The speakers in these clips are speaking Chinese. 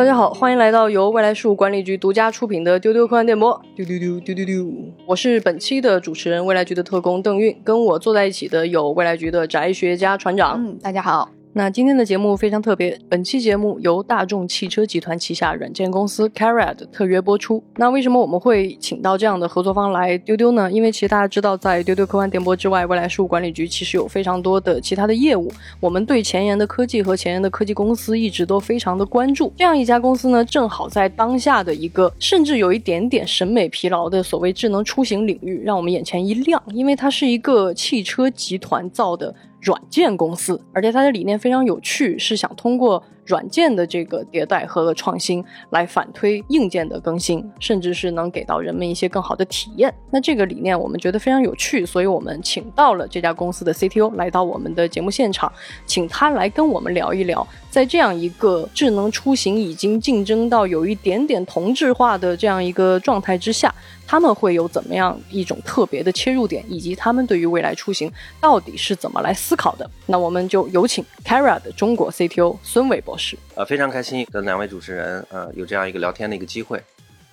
大家好，欢迎来到由未来事务管理局独家出品的丢丢科幻电波。丢丢丢丢丢丢，我是本期的主持人，未来局的特工邓运，跟我坐在一起的有未来局的宅学家船长。嗯，大家好。那今天的节目非常特别，本期节目由大众汽车集团旗下软件公司 Carad 特约播出。那为什么我们会请到这样的合作方来丢丢呢？因为其实大家知道，在丢丢科幻电波之外，未来事务管理局其实有非常多的其他的业务。我们对前沿的科技和前沿的科技公司一直都非常的关注。这样一家公司呢，正好在当下的一个甚至有一点点审美疲劳的所谓智能出行领域，让我们眼前一亮，因为它是一个汽车集团造的。软件公司，而且它的理念非常有趣，是想通过。软件的这个迭代和创新，来反推硬件的更新，甚至是能给到人们一些更好的体验。那这个理念我们觉得非常有趣，所以我们请到了这家公司的 CTO 来到我们的节目现场，请他来跟我们聊一聊，在这样一个智能出行已经竞争到有一点点同质化的这样一个状态之下，他们会有怎么样一种特别的切入点，以及他们对于未来出行到底是怎么来思考的。那我们就有请 Kara 的中国 CTO 孙伟博士。呃，非常开心跟两位主持人呃有这样一个聊天的一个机会，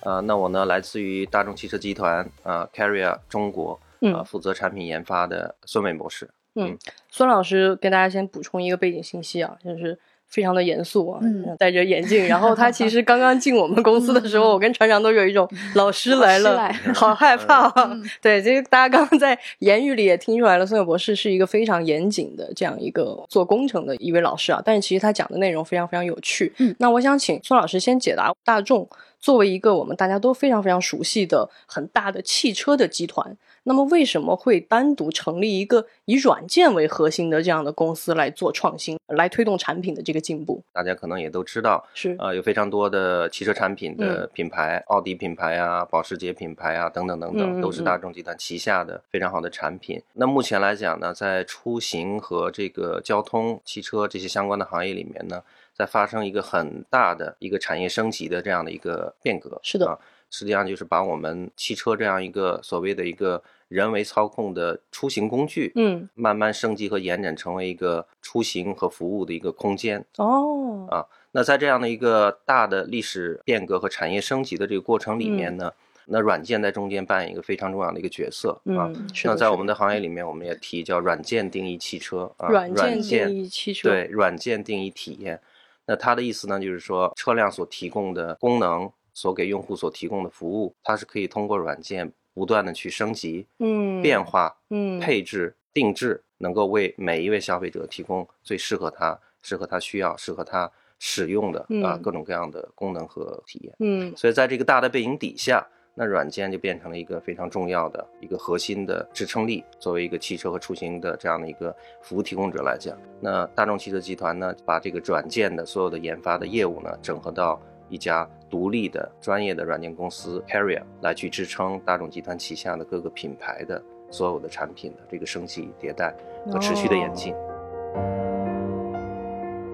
呃，那我呢来自于大众汽车集团呃 Carrier 中国，呃负责产品研发的孙伟博士。嗯，孙老师跟大家先补充一个背景信息啊，就是。非常的严肃啊，戴着眼镜。然后他其实刚刚进我们公司的时候，我跟船长都有一种老师来了，好害怕。对，这个大家刚刚在言语里也听出来了，孙友博士是一个非常严谨的这样一个做工程的一位老师啊。但是其实他讲的内容非常非常有趣。嗯，那我想请孙老师先解答大众作为一个我们大家都非常非常熟悉的很大的汽车的集团。那么为什么会单独成立一个以软件为核心的这样的公司来做创新，来推动产品的这个进步？大家可能也都知道，是呃有非常多的汽车产品的品牌，奥迪品牌啊、保时捷品牌啊等等等等，都是大众集团旗下的非常好的产品。那目前来讲呢，在出行和这个交通、汽车这些相关的行业里面呢，在发生一个很大的一个产业升级的这样的一个变革。是的，实际上就是把我们汽车这样一个所谓的一个。人为操控的出行工具，嗯，慢慢升级和延展成为一个出行和服务的一个空间。哦，啊，那在这样的一个大的历史变革和产业升级的这个过程里面呢，那软件在中间扮演一个非常重要的一个角色啊。那在我们的行业里面，我们也提叫软件定义汽车啊，软件定义汽车，对，软件定义体验。那它的意思呢，就是说车辆所提供的功能，所给用户所提供的服务，它是可以通过软件。不断的去升级、嗯，变化、嗯，配置、定制，能够为每一位消费者提供最适合他、适合他需要、适合他使用的啊各种各样的功能和体验。嗯，所以在这个大的背景底下，那软件就变成了一个非常重要的一个核心的支撑力。作为一个汽车和出行的这样的一个服务提供者来讲，那大众汽车集团呢，把这个软件的所有的研发的业务呢，整合到。一家独立的专业的软件公司 Carrier 来去支撑大众集团旗下的各个品牌的所有的产品的这个升级迭代和持续的演进。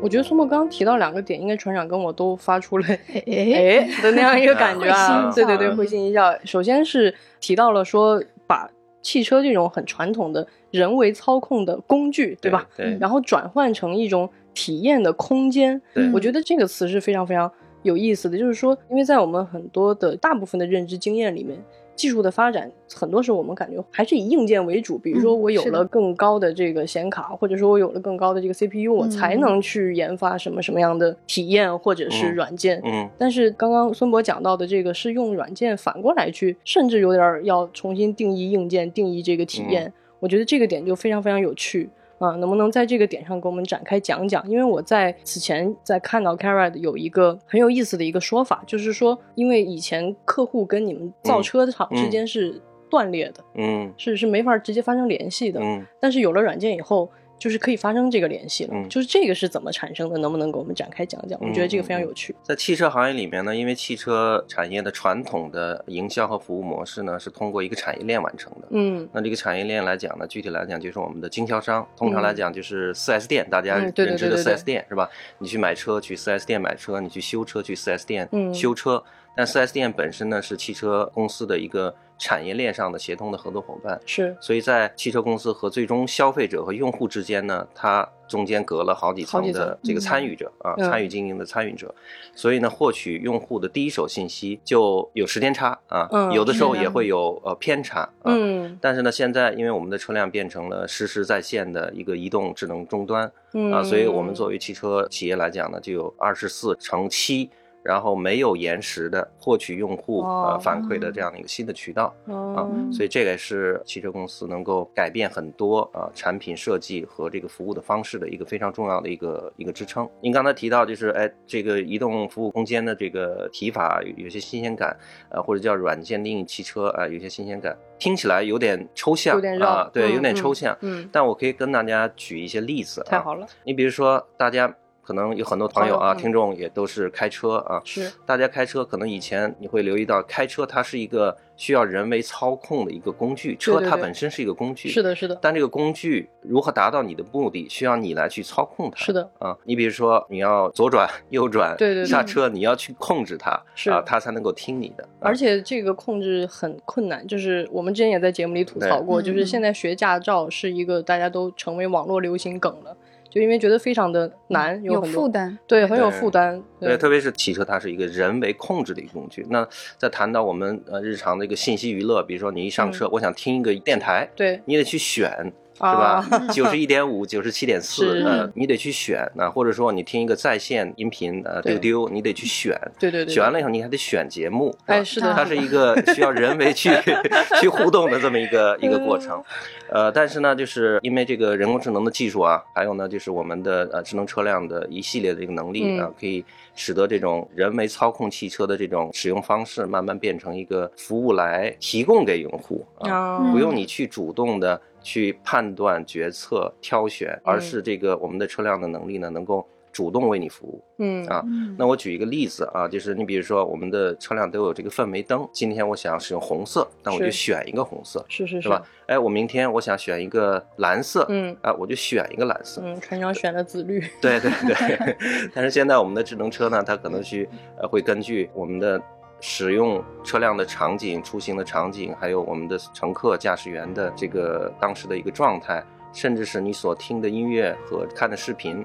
我觉得苏沫刚刚提到两个点，应该船长跟我都发出了哎的那样一个感觉啊，对对对，会心一笑。首先是提到了说把汽车这种很传统的人为操控的工具，对吧？对。然后转换成一种体验的空间，对我觉得这个词是非常非常。有意思的就是说，因为在我们很多的大部分的认知经验里面，技术的发展很多时候我们感觉还是以硬件为主。比如说，我有了更高的这个显卡，或者说我有了更高的这个 CPU，我才能去研发什么什么样的体验或者是软件。嗯。但是刚刚孙博讲到的这个是用软件反过来去，甚至有点要重新定义硬件，定义这个体验。我觉得这个点就非常非常有趣。啊，能不能在这个点上给我们展开讲讲？因为我在此前在看到 Carad 有一个很有意思的一个说法，就是说，因为以前客户跟你们造车厂之间是断裂的，嗯，是是没法直接发生联系的，嗯，但是有了软件以后。就是可以发生这个联系了，就是这个是怎么产生的？能不能给我们展开讲讲？我觉得这个非常有趣。在汽车行业里面呢，因为汽车产业的传统的营销和服务模式呢，是通过一个产业链完成的。嗯，那这个产业链来讲呢，具体来讲就是我们的经销商，通常来讲就是四 S 店，大家认知的四 S 店是吧？你去买车去四 S 店买车，你去修车去四 S 店修车。但 4S 店本身呢是汽车公司的一个。产业链上的协同的合作伙伴是，所以在汽车公司和最终消费者和用户之间呢，它中间隔了好几层的这个参与者啊，参与经营的参与者，所以呢，获取用户的第一手信息就有时间差啊，有的时候也会有呃偏差啊。但是呢，现在因为我们的车辆变成了实时在线的一个移动智能终端啊，所以我们作为汽车企业来讲呢，就有二十四乘七。然后没有延时的获取用户呃反馈的这样的一个新的渠道啊，所以这个是汽车公司能够改变很多啊产品设计和这个服务的方式的一个非常重要的一个一个支撑。您刚才提到就是哎这个移动服务空间的这个提法有些新鲜感，呃或者叫软件定义汽车啊有些新鲜感，听起来有点抽象啊，对，有点抽象。嗯，但我可以跟大家举一些例子。太好了，你比如说大家。可能有很多朋友啊，听众也都是开车啊。是，大家开车可能以前你会留意到，开车它是一个需要人为操控的一个工具。车它本身是一个工具。是的，是的。但这个工具如何达到你的目的，需要你来去操控它。是的。啊，你比如说你要左转、右转，对对，刹车，你要去控制它，是啊，它才能够听你的。而且这个控制很困难，就是我们之前也在节目里吐槽过，就是现在学驾照是一个大家都成为网络流行梗了。就因为觉得非常的难，有负担，对，很有负担。对，特别是汽车，它是一个人为控制的一个工具。那在谈到我们呃日常的一个信息娱乐，比如说你一上车，我想听一个电台，对你得去选。是吧？九十一点五，九十七点四，呃，你得去选啊，或者说你听一个在线音频，呃，丢丢，你得去选，对对对，选完了以后你还得选节目，哎，是的，它是一个需要人为去 去互动的这么一个一个过程，呃，但是呢，就是因为这个人工智能的技术啊，还有呢，就是我们的呃智能车辆的一系列的这个能力啊，可以使得这种人为操控汽车的这种使用方式，慢慢变成一个服务来提供给用户啊，不用你去主动的。去判断、决策、挑选，而是这个我们的车辆的能力呢，能够主动为你服务。嗯啊，那我举一个例子啊，就是你比如说我们的车辆都有这个氛围灯，今天我想使用红色，那我就选一个红色，是是是吧？哎，我明天我想选一个蓝色，嗯啊，我就选一个蓝色。嗯，船长选的紫绿。对对对，但是现在我们的智能车呢，它可能去呃会根据我们的。使用车辆的场景、出行的场景，还有我们的乘客、驾驶员的这个当时的一个状态，甚至是你所听的音乐和看的视频，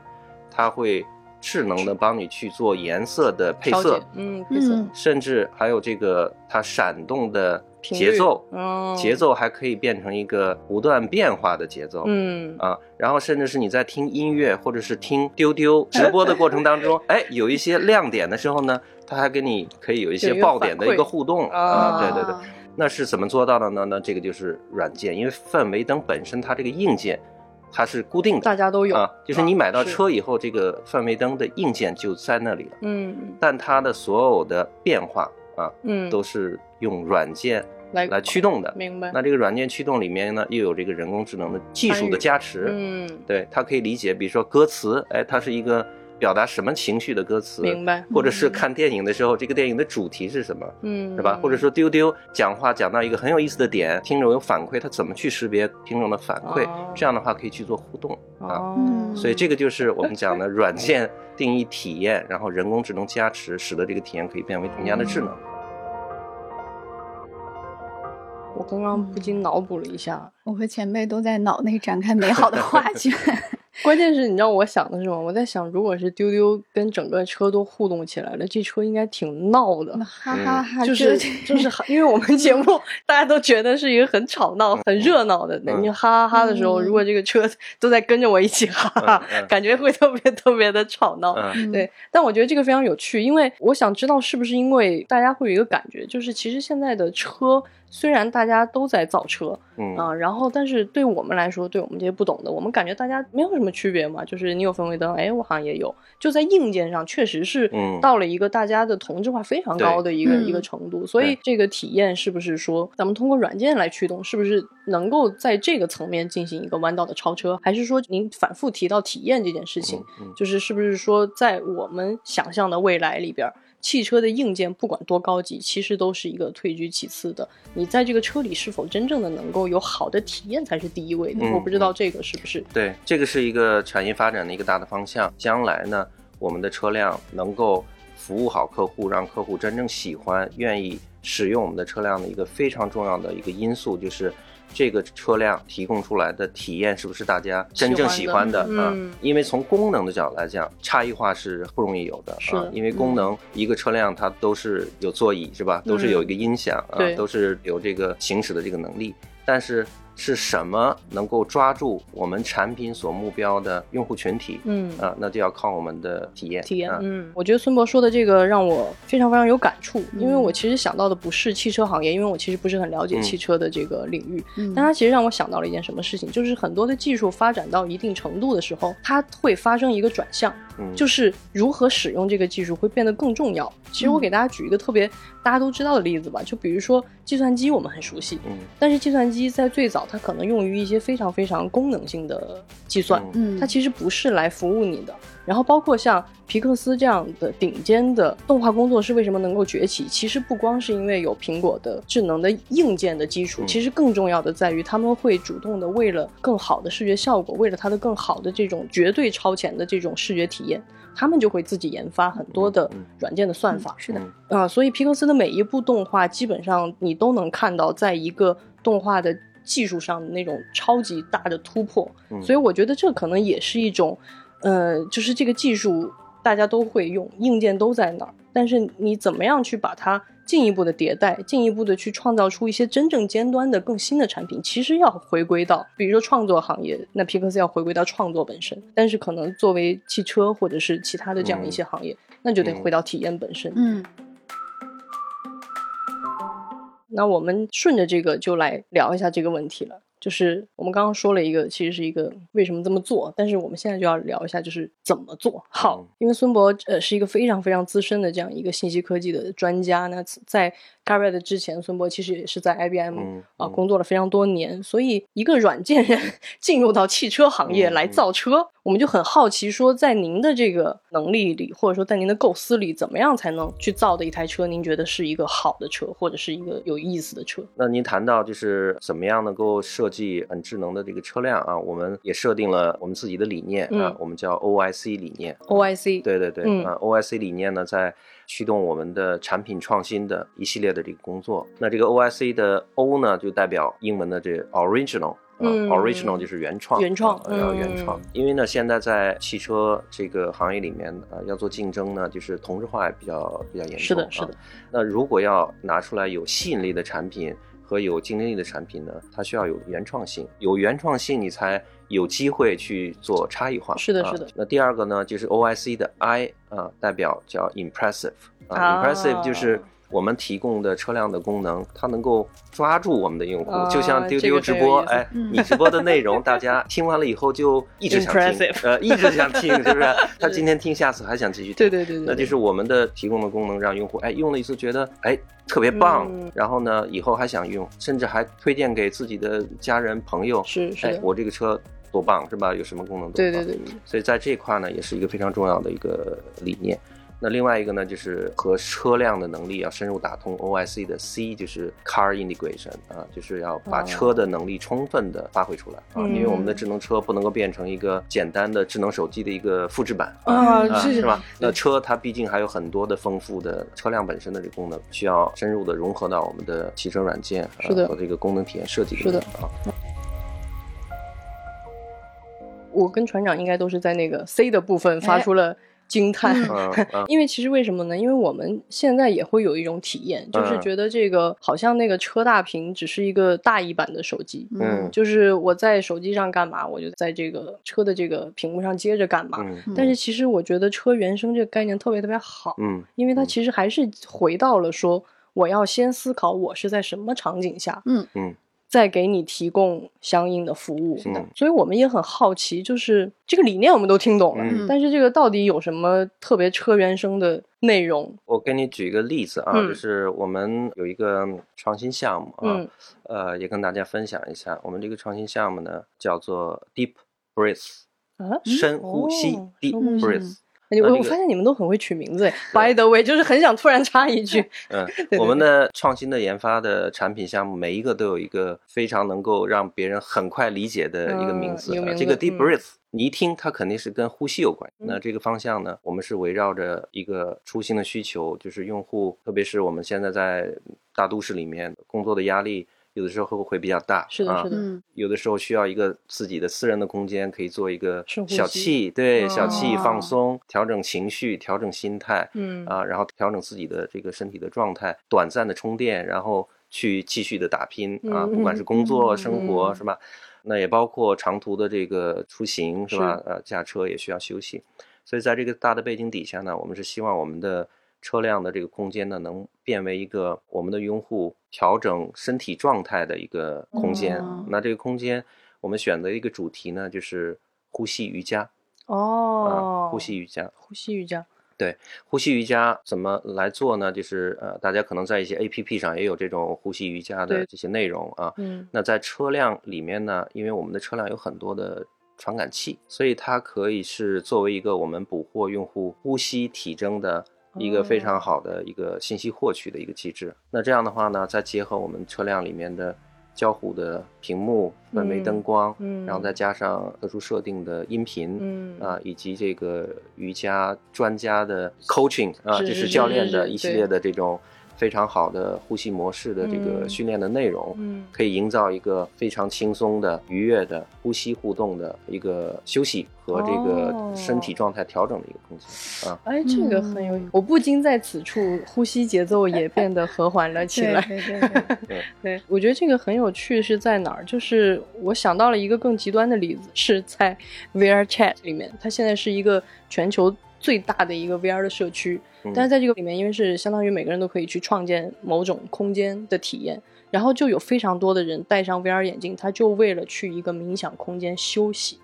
它会智能的帮你去做颜色的配色，嗯，配色，甚至还有这个它闪动的节奏，节奏还可以变成一个不断变化的节奏，嗯啊，然后甚至是你在听音乐或者是听丢丢直播的过程当中，哎，有一些亮点的时候呢。它还跟你可以有一些爆点的一个互动啊，对对对，那是怎么做到的呢？那这个就是软件，因为氛围灯本身它这个硬件它是固定的，大家都有啊，就是你买到车以后，这个氛围灯的硬件就在那里了，嗯，但它的所有的变化啊，嗯，都是用软件来来驱动的，明白？那这个软件驱动里面呢，又有这个人工智能的技术的加持，嗯，对，它可以理解，比如说歌词，哎，它是一个。表达什么情绪的歌词，明白？或者是看电影的时候，这个电影的主题是什么？嗯，是吧？或者说丢丢讲话讲到一个很有意思的点，听众有反馈，他怎么去识别听众的反馈？这样的话可以去做互动啊。所以这个就是我们讲的 软件定义体验，然后人工智能加持，使得这个体验可以变为更加的智能。我刚刚不禁脑补了一下，我和前辈都在脑内展开美好的画卷。关键是你知道我想的是什么？我在想，如果是丢丢跟整个车都互动起来了，这车应该挺闹的，哈哈哈！就是 就是，因为我们节目大家都觉得是一个很吵闹、很热闹的，你哈哈哈的时候，如果这个车都在跟着我一起哈哈，感觉会特别特别的吵闹。对，但我觉得这个非常有趣，因为我想知道是不是因为大家会有一个感觉，就是其实现在的车。虽然大家都在造车，嗯啊，然后但是对我们来说，对我们这些不懂的，我们感觉大家没有什么区别嘛。就是你有氛围灯，哎，我好像也有，就在硬件上确实是到了一个大家的同质化非常高的一个一个程度。所以这个体验是不是说咱们通过软件来驱动，是不是能够在这个层面进行一个弯道的超车？还是说您反复提到体验这件事情，就是是不是说在我们想象的未来里边？汽车的硬件不管多高级，其实都是一个退居其次的。你在这个车里是否真正的能够有好的体验才是第一位的。我不知道这个是不是对，这个是一个产业发展的一个大的方向。将来呢，我们的车辆能够服务好客户，让客户真正喜欢、愿意使用我们的车辆的一个非常重要的一个因素，就是这个车辆提供出来的体验是不是大家真正喜欢的啊？因为从功能的角度来讲，差异化是不容易有的啊。因为功能一个车辆它都是有座椅是吧？都是有一个音响啊，都是有这个行驶的这个能力，但是。是什么能够抓住我们产品所目标的用户群体？嗯啊，那就要靠我们的体验。体验，啊嗯，我觉得孙博说的这个让我非常非常有感触，因为我其实想到的不是汽车行业，因为我其实不是很了解汽车的这个领域。嗯，但它其实让我想到了一件什么事情，就是很多的技术发展到一定程度的时候，它会发生一个转向，就是如何使用这个技术会变得更重要。其实我给大家举一个特别大家都知道的例子吧，就比如说计算机，我们很熟悉，嗯，但是计算机在最早。它可能用于一些非常非常功能性的计算，嗯，它其实不是来服务你的。然后包括像皮克斯这样的顶尖的动画工作室为什么能够崛起？其实不光是因为有苹果的智能的硬件的基础，其实更重要的在于他们会主动的为了更好的视觉效果，为了它的更好的这种绝对超前的这种视觉体验，他们就会自己研发很多的软件的算法。是的，啊，所以皮克斯的每一部动画基本上你都能看到，在一个动画的。技术上的那种超级大的突破，所以我觉得这可能也是一种，呃，就是这个技术大家都会用，硬件都在那儿，但是你怎么样去把它进一步的迭代，进一步的去创造出一些真正尖端的更新的产品，其实要回归到，比如说创作行业，那皮克斯要回归到创作本身，但是可能作为汽车或者是其他的这样一些行业，那就得回到体验本身。嗯。那我们顺着这个就来聊一下这个问题了。就是我们刚刚说了一个，其实是一个为什么这么做，但是我们现在就要聊一下，就是怎么做好。因为孙博呃是一个非常非常资深的这样一个信息科技的专家。那在 g a r r e t 之前，孙博其实也是在 IBM 啊工作了非常多年。所以一个软件人 进入到汽车行业来造车，我们就很好奇，说在您的这个能力里，或者说在您的构思里，怎么样才能去造的一台车？您觉得是一个好的车，或者是一个有意思的车？那您谈到就是怎么样能够设计很智能的这个车辆啊，我们也设定了我们自己的理念啊，我们叫 OIC 理念。OIC，对对对，啊，OIC 理念呢，在驱动我们的产品创新的一系列的这个工作。那这个 OIC 的 O 呢，就代表英文的这 original，嗯，original 就是原创，原创要原创。因为呢，现在在汽车这个行业里面啊，要做竞争呢，就是同质化比较比较严重。是的，是的。那如果要拿出来有吸引力的产品。和有竞争力的产品呢，它需要有原创性，有原创性你才有机会去做差异化。是的，是的。那第二个呢，就是 O I C 的 I 啊，代表叫 impressive 啊，impressive 就是我们提供的车辆的功能，它能够抓住我们的用户，就像丢丢直播，哎，你直播的内容，大家听完了以后就一直想听，呃，一直想听，是不是？他今天听，下次还想继续听。对对对对。那就是我们的提供的功能，让用户哎用了一次觉得哎。特别棒，然后呢，以后还想用，甚至还推荐给自己的家人朋友。是是，我这个车多棒，是吧？有什么功能？对对对。所以在这块呢，也是一个非常重要的一个理念。那另外一个呢，就是和车辆的能力要深入打通。O I C 的 C 就是 Car Integration 啊，就是要把车的能力充分的发挥出来啊。因为我们的智能车不能够变成一个简单的智能手机的一个复制版啊，是吧？那车它毕竟还有很多的丰富的车辆本身的这功能，需要深入的融合到我们的汽车软件啊和这个功能体验设计里面啊。我跟船长应该都是在那个 C 的部分发出了。惊叹，因为其实为什么呢？因为我们现在也会有一种体验，就是觉得这个好像那个车大屏只是一个大一版的手机，嗯，就是我在手机上干嘛，我就在这个车的这个屏幕上接着干嘛。但是其实我觉得车原生这个概念特别特别好，嗯，因为它其实还是回到了说，我要先思考我是在什么场景下，嗯。嗯。再给你提供相应的服务，所以我们也很好奇，就是这个理念我们都听懂了，但是这个到底有什么特别车原生的内容？我给你举一个例子啊，就是我们有一个创新项目啊，呃，也跟大家分享一下，我们这个创新项目呢叫做 Deep Breath，深呼吸，Deep Breath。我我发现你们都很会取名字，By the way，就是很想突然插一句。嗯，我们的创新的研发的产品项目，每一个都有一个非常能够让别人很快理解的一个名字。这个 Deep Breath，你一听它肯定是跟呼吸有关。那这个方向呢，我们是围绕着一个初心的需求，就是用户，特别是我们现在在大都市里面工作的压力。有的时候会会比较大，是的，是的。有的时候需要一个自己的私人的空间，可以做一个小憩，对，小憩放松，调整情绪，调整心态，嗯啊，然后调整自己的这个身体的状态，短暂的充电，然后去继续的打拼啊，不管是工作、生活，是吧？那也包括长途的这个出行，是吧？呃，驾车也需要休息，所以在这个大的背景底下呢，我们是希望我们的。车辆的这个空间呢，能变为一个我们的用户调整身体状态的一个空间。那这个空间，我们选择一个主题呢，就是呼吸瑜伽。哦，呼吸瑜伽，呼吸瑜伽。对，呼吸瑜伽怎么来做呢？就是呃，大家可能在一些 A P P 上也有这种呼吸瑜伽的这些内容啊。嗯。那在车辆里面呢，因为我们的车辆有很多的传感器，所以它可以是作为一个我们捕获用户呼吸体征的。一个非常好的一个信息获取的一个机制。那这样的话呢，再结合我们车辆里面的交互的屏幕、氛围灯光，嗯，然后再加上特殊设定的音频，嗯啊，以及这个瑜伽专家的 coaching 啊，就是教练的一系列的这种。非常好的呼吸模式的这个训练的内容，嗯，可以营造一个非常轻松的、愉悦的呼吸互动的一个休息和这个身体状态调整的一个空间啊。哎，这个很有，我不禁在此处呼吸节奏也变得和缓了起来。对对对，对我觉得这个很有趣是在哪儿？就是我想到了一个更极端的例子，是在 VR Chat 里面，它现在是一个全球最大的一个 VR 的社区。但是在这个里面，因为是相当于每个人都可以去创建某种空间的体验，然后就有非常多的人戴上 VR 眼镜，他就为了去一个冥想空间休息，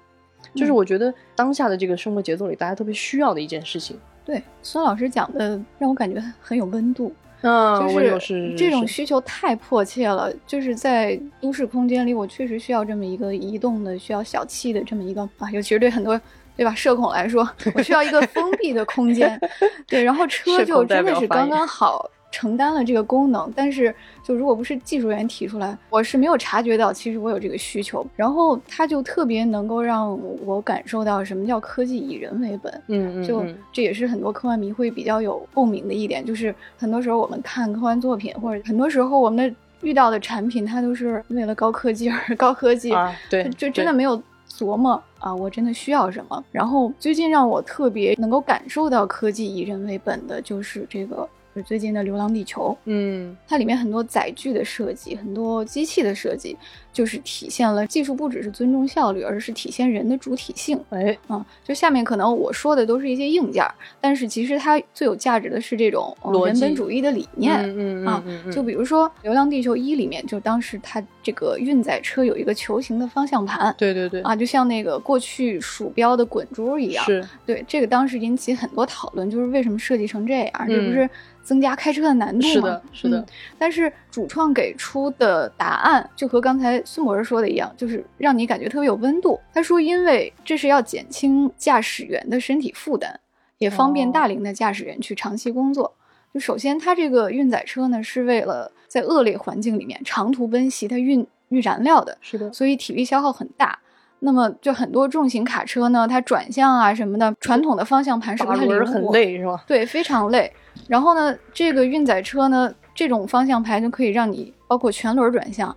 就是我觉得当下的这个生活节奏里，大家特别需要的一件事情。对，孙老师讲的让我感觉很有温度，嗯，就是这种需求太迫切了，就是在都市空间里，我确实需要这么一个移动的、需要小憩的这么一个啊，尤其是对很多。对吧？社恐来说，我需要一个封闭的空间。对，然后车就真的是刚刚好承担了这个功能。但是，就如果不是技术员提出来，我是没有察觉到，其实我有这个需求。然后，它就特别能够让我感受到什么叫科技以人为本。嗯嗯。就这也是很多科幻迷会比较有共鸣的一点，就是很多时候我们看科幻作品，或者很多时候我们的遇到的产品，它都是为了高科技而高科技。啊，对，就真的没有。琢磨啊，我真的需要什么？然后最近让我特别能够感受到科技以人为本的，就是这个。最近的《流浪地球》，嗯，它里面很多载具的设计，很多机器的设计，就是体现了技术不只是尊重效率，而是体现人的主体性。哎，嗯，就下面可能我说的都是一些硬件，但是其实它最有价值的是这种人本主义的理念。嗯啊，就比如说《流浪地球一》里面，就当时它这个运载车有一个球形的方向盘。对对对，啊，就像那个过去鼠标的滚珠一样。是，对，这个当时引起很多讨论，就是为什么设计成这样？这不是？增加开车的难度吗？是的，是的。但是主创给出的答案就和刚才孙博士说的一样，就是让你感觉特别有温度。他说，因为这是要减轻驾驶员的身体负担，也方便大龄的驾驶员去长期工作。就首先，它这个运载车呢，是为了在恶劣环境里面长途奔袭，它运运燃料的，是的，所以体力消耗很大。那么，就很多重型卡车呢，它转向啊什么的，传统的方向盘是不太灵活，很累，是吧？对，非常累。然后呢，这个运载车呢，这种方向盘就可以让你。包括全轮转向，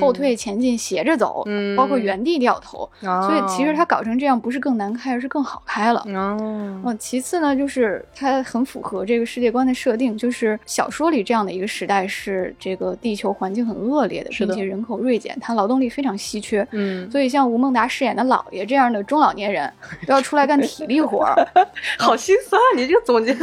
后退、前进、斜着走，包括原地掉头，所以其实它搞成这样不是更难开，而是更好开了。嗯，其次呢，就是它很符合这个世界观的设定，就是小说里这样的一个时代是这个地球环境很恶劣的，并且人口锐减，它劳动力非常稀缺。嗯，所以像吴孟达饰演的老爷这样的中老年人 都要出来干体力活，好心酸。你这个总结，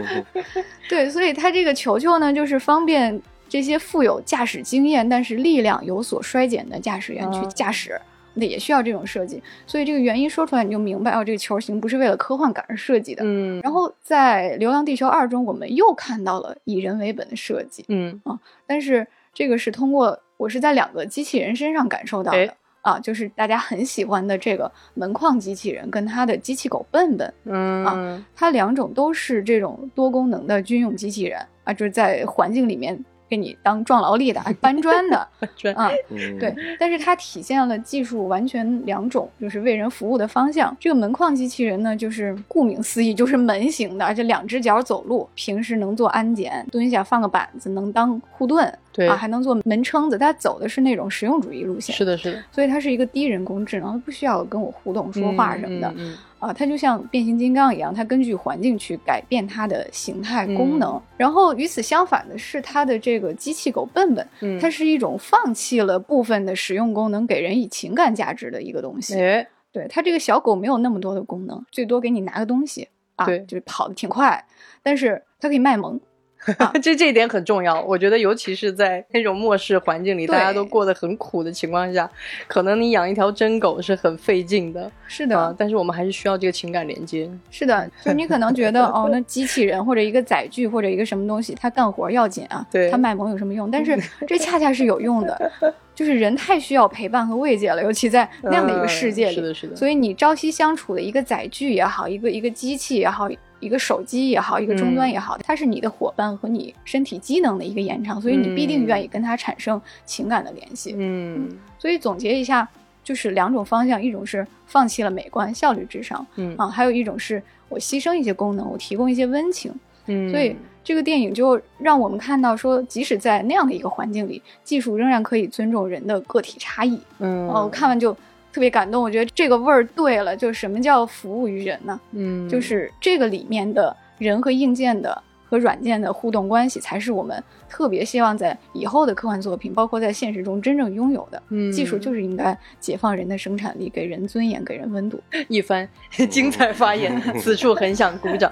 对，所以他这个球球呢，就是方便。这些富有驾驶经验但是力量有所衰减的驾驶员去驾驶，那也需要这种设计。所以这个原因说出来你就明白哦，这个球形不是为了科幻感而设计的。嗯。然后在《流浪地球二》中，我们又看到了以人为本的设计。嗯啊，但是这个是通过我是在两个机器人身上感受到的啊，就是大家很喜欢的这个门框机器人跟它的机器狗笨笨，嗯啊，它两种都是这种多功能的军用机器人啊，就是在环境里面。给你当壮劳力的，搬砖的，砖啊，对，但是它体现了技术完全两种，就是为人服务的方向。这个门框机器人呢，就是顾名思义，就是门型的，而且两只脚走路，平时能做安检，蹲下放个板子能当护盾，对啊，还能做门撑子。它走的是那种实用主义路线，是的，是的，所以它是一个低人工智能，不需要跟我互动说话什么的。啊，它就像变形金刚一样，它根据环境去改变它的形态功能。然后与此相反的是，它的这个机器狗笨笨，它是一种放弃了部分的实用功能，给人以情感价值的一个东西。哎，对，它这个小狗没有那么多的功能，最多给你拿个东西啊，就是跑得挺快，但是它可以卖萌。这这一点很重要，我觉得，尤其是在那种末世环境里，大家都过得很苦的情况下，可能你养一条真狗是很费劲的。是的，但是我们还是需要这个情感连接。是的，就你可能觉得，哦，那机器人或者一个载具或者一个什么东西，它干活要紧啊，对，它卖萌有什么用？但是这 恰恰是有用的，就是人太需要陪伴和慰藉了，尤其在那样的一个世界里。是的，是的。所以你朝夕相处的一个载具也好，一个一个机器也好。一个手机也好，一个终端也好，它是你的伙伴和你身体机能的一个延长，所以你必定愿意跟它产生情感的联系。嗯，所以总结一下，就是两种方向，一种是放弃了美观、效率至上，嗯啊，还有一种是我牺牲一些功能，我提供一些温情。嗯，所以这个电影就让我们看到，说即使在那样的一个环境里，技术仍然可以尊重人的个体差异。嗯，哦，看完就。特别感动，我觉得这个味儿对了，就是什么叫服务于人呢？嗯，就是这个里面的人和硬件的和软件的互动关系，才是我们特别希望在以后的科幻作品，包括在现实中真正拥有的。嗯，技术就是应该解放人的生产力，给人尊严，给人温度。一番精彩发言，此处很想鼓掌。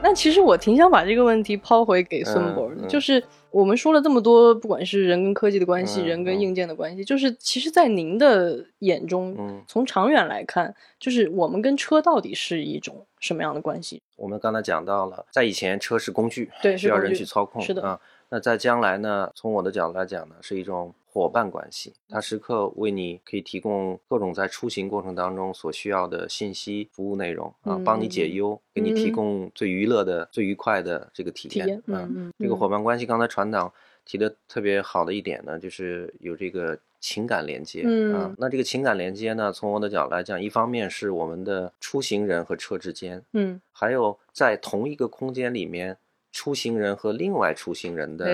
那其实我挺想把这个问题抛回给孙博的，就是。我们说了这么多，不管是人跟科技的关系，人跟硬件的关系，就是其实，在您的眼中，从长远来看，就是我们跟车到底是一种什么样的关系？我们刚才讲到了，在以前车是工具，对，需要人去操控，是的啊。那在将来呢？从我的角度来讲呢，是一种伙伴关系，它时刻为你可以提供各种在出行过程当中所需要的信息、服务内容啊，帮你解忧，给你提供最娱乐的、最愉快的这个体验嗯。这个伙伴关系，刚才船长提的特别好的一点呢，就是有这个情感连接啊。那这个情感连接呢，从我的角度来讲，一方面是我们的出行人和车之间，嗯，还有在同一个空间里面。出行人和另外出行人的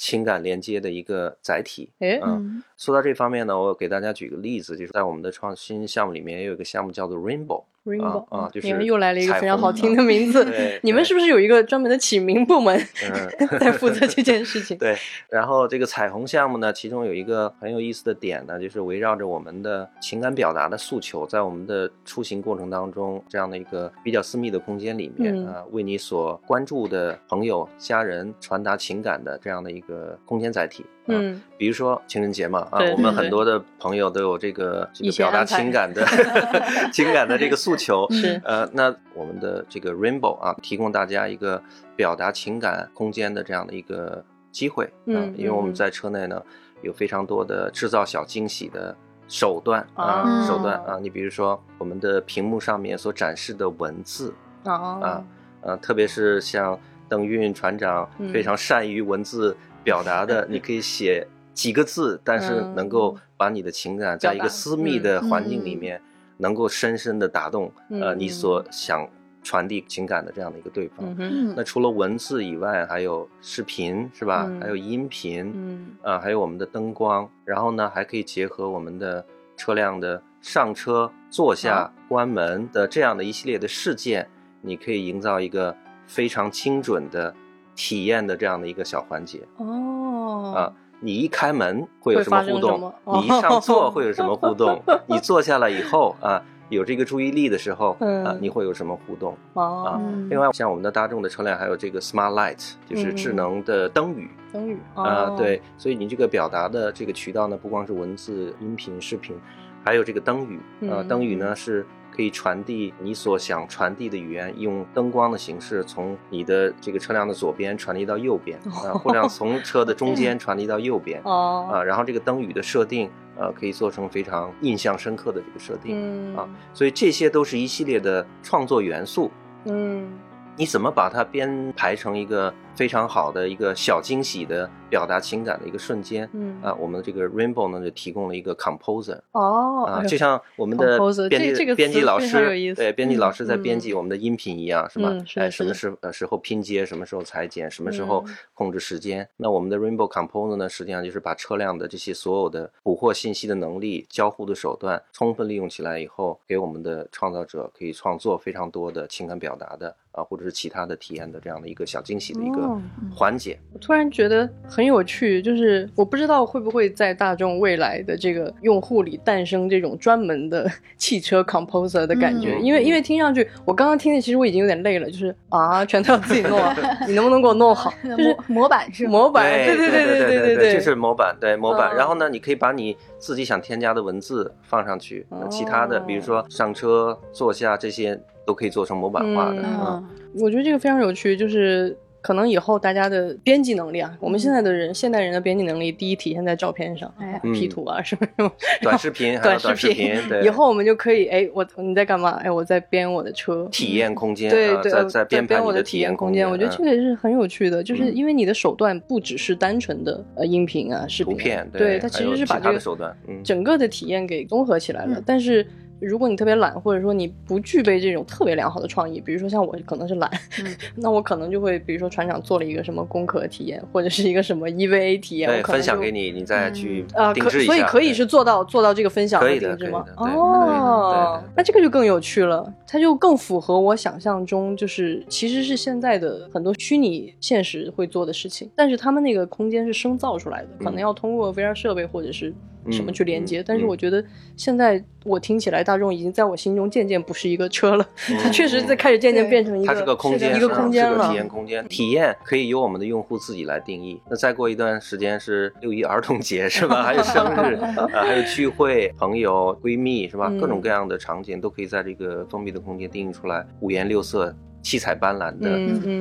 情感连接的一个载体。嗯，说到这方面呢，我给大家举个例子，就是在我们的创新项目里面，也有一个项目叫做 Rainbow。Rainbow 啊，就是你们又来了一个非常好听的名字。你们是不是有一个专门的起名部门 在负责这件事情？对。然后这个彩虹项目呢，其中有一个很有意思的点呢，就是围绕着我们的情感表达的诉求，在我们的出行过程当中，这样的一个比较私密的空间里面啊，为你所关注的朋友、家人传达情感的这样的一个空间载体。嗯，比如说情人节嘛，啊，我们很多的朋友都有这个这个表达情感的 情感的这个诉求，是。呃，那我们的这个 Rainbow 啊，提供大家一个表达情感空间的这样的一个机会，嗯，因为我们在车内呢有非常多的制造小惊喜的手段啊，手段啊，你比如说我们的屏幕上面所展示的文字啊，呃，特别是像邓运船长非常善于文字。表达的，你可以写几个字，但是能够把你的情感在一个私密的环境里面，能够深深的打动呃你所想传递情感的这样的一个对方。那除了文字以外，还有视频是吧？还有音频，嗯，啊，还有我们的灯光，然后呢，还可以结合我们的车辆的上车、坐下、关门的这样的一系列的事件，你可以营造一个非常精准的。体验的这样的一个小环节。哦。啊，你一开门会有什么互动？你一上座会有什么互动？你坐下来以后啊，有这个注意力的时候啊，你会有什么互动？啊，另外像我们的大众的车辆还有这个 Smart Light，就是智能的灯语。灯语。啊，对，所以你这个表达的这个渠道呢，不光是文字、音频、视频，还有这个灯语。啊，灯语呢是可以传递你所想传递的语言，用灯光的形式从你的这个车辆的左边传递到右边，啊，或者从车的中间传递到右边，哦，啊，然后这个灯语的设定，呃，可以做成非常印象深刻的这个设定，啊，所以这些都是一系列的创作元素，嗯。你怎么把它编排成一个非常好的一个小惊喜的表达情感的一个瞬间？嗯啊，我们的这个 Rainbow 呢就提供了一个 composer 哦啊，就像我们的编辑编辑老师对编辑老师在编辑我们的音频一样，是吧？哎，什么时呃时候拼接，什么时候裁剪，什么时候控制时间？那我们的 Rainbow composer 呢，实际上就是把车辆的这些所有的捕获信息的能力、交互的手段充分利用起来以后，给我们的创造者可以创作非常多的情感表达的。啊，或者是其他的体验的这样的一个小惊喜的一个环节，我突然觉得很有趣。就是我不知道会不会在大众未来的这个用户里诞生这种专门的 汽车 composer 的感觉，因为因为听上去，我刚刚听的其实我已经有点累了，就是啊，全都要自己弄啊，你能不能给我弄好？就是模板是模板，对对对对对对，这是模板，对模板。然后呢，你可以把你自己想添加的文字放上去，其他的比如说上车、坐下这些。都可以做成模板化的啊，我觉得这个非常有趣，就是。可能以后大家的编辑能力啊，我们现在的人，现代人的编辑能力，第一体现在照片上，P 图啊什么什么，短视频，短视频，以后我们就可以，哎，我你在干嘛？哎，我在编我的车，体验空间，对对，在在编我的体验空间。我觉得这个也是很有趣的，就是因为你的手段不只是单纯的呃音频啊视频，对，它其实是把这个手段，整个的体验给综合起来了，但是。如果你特别懒，或者说你不具备这种特别良好的创意，比如说像我可能是懒，那我可能就会，比如说船长做了一个什么功课体验，或者是一个什么 EVA 体验，对，分享给你，你再去呃，可所以可以是做到做到这个分享的定制吗？哦，那这个就更有趣了，它就更符合我想象中，就是其实是现在的很多虚拟现实会做的事情，但是他们那个空间是生造出来的，可能要通过 VR 设备或者是。什么去连接？但是我觉得现在我听起来，大众已经在我心中渐渐不是一个车了，它确实在开始渐渐变成一个，它是个空间，一个空间了，体验空间。体验可以由我们的用户自己来定义。那再过一段时间是六一儿童节是吧？还有生日 啊，还有聚会、朋友、闺蜜是吧？各种各样的场景都可以在这个封闭的空间定义出来，五颜六色。七彩斑斓的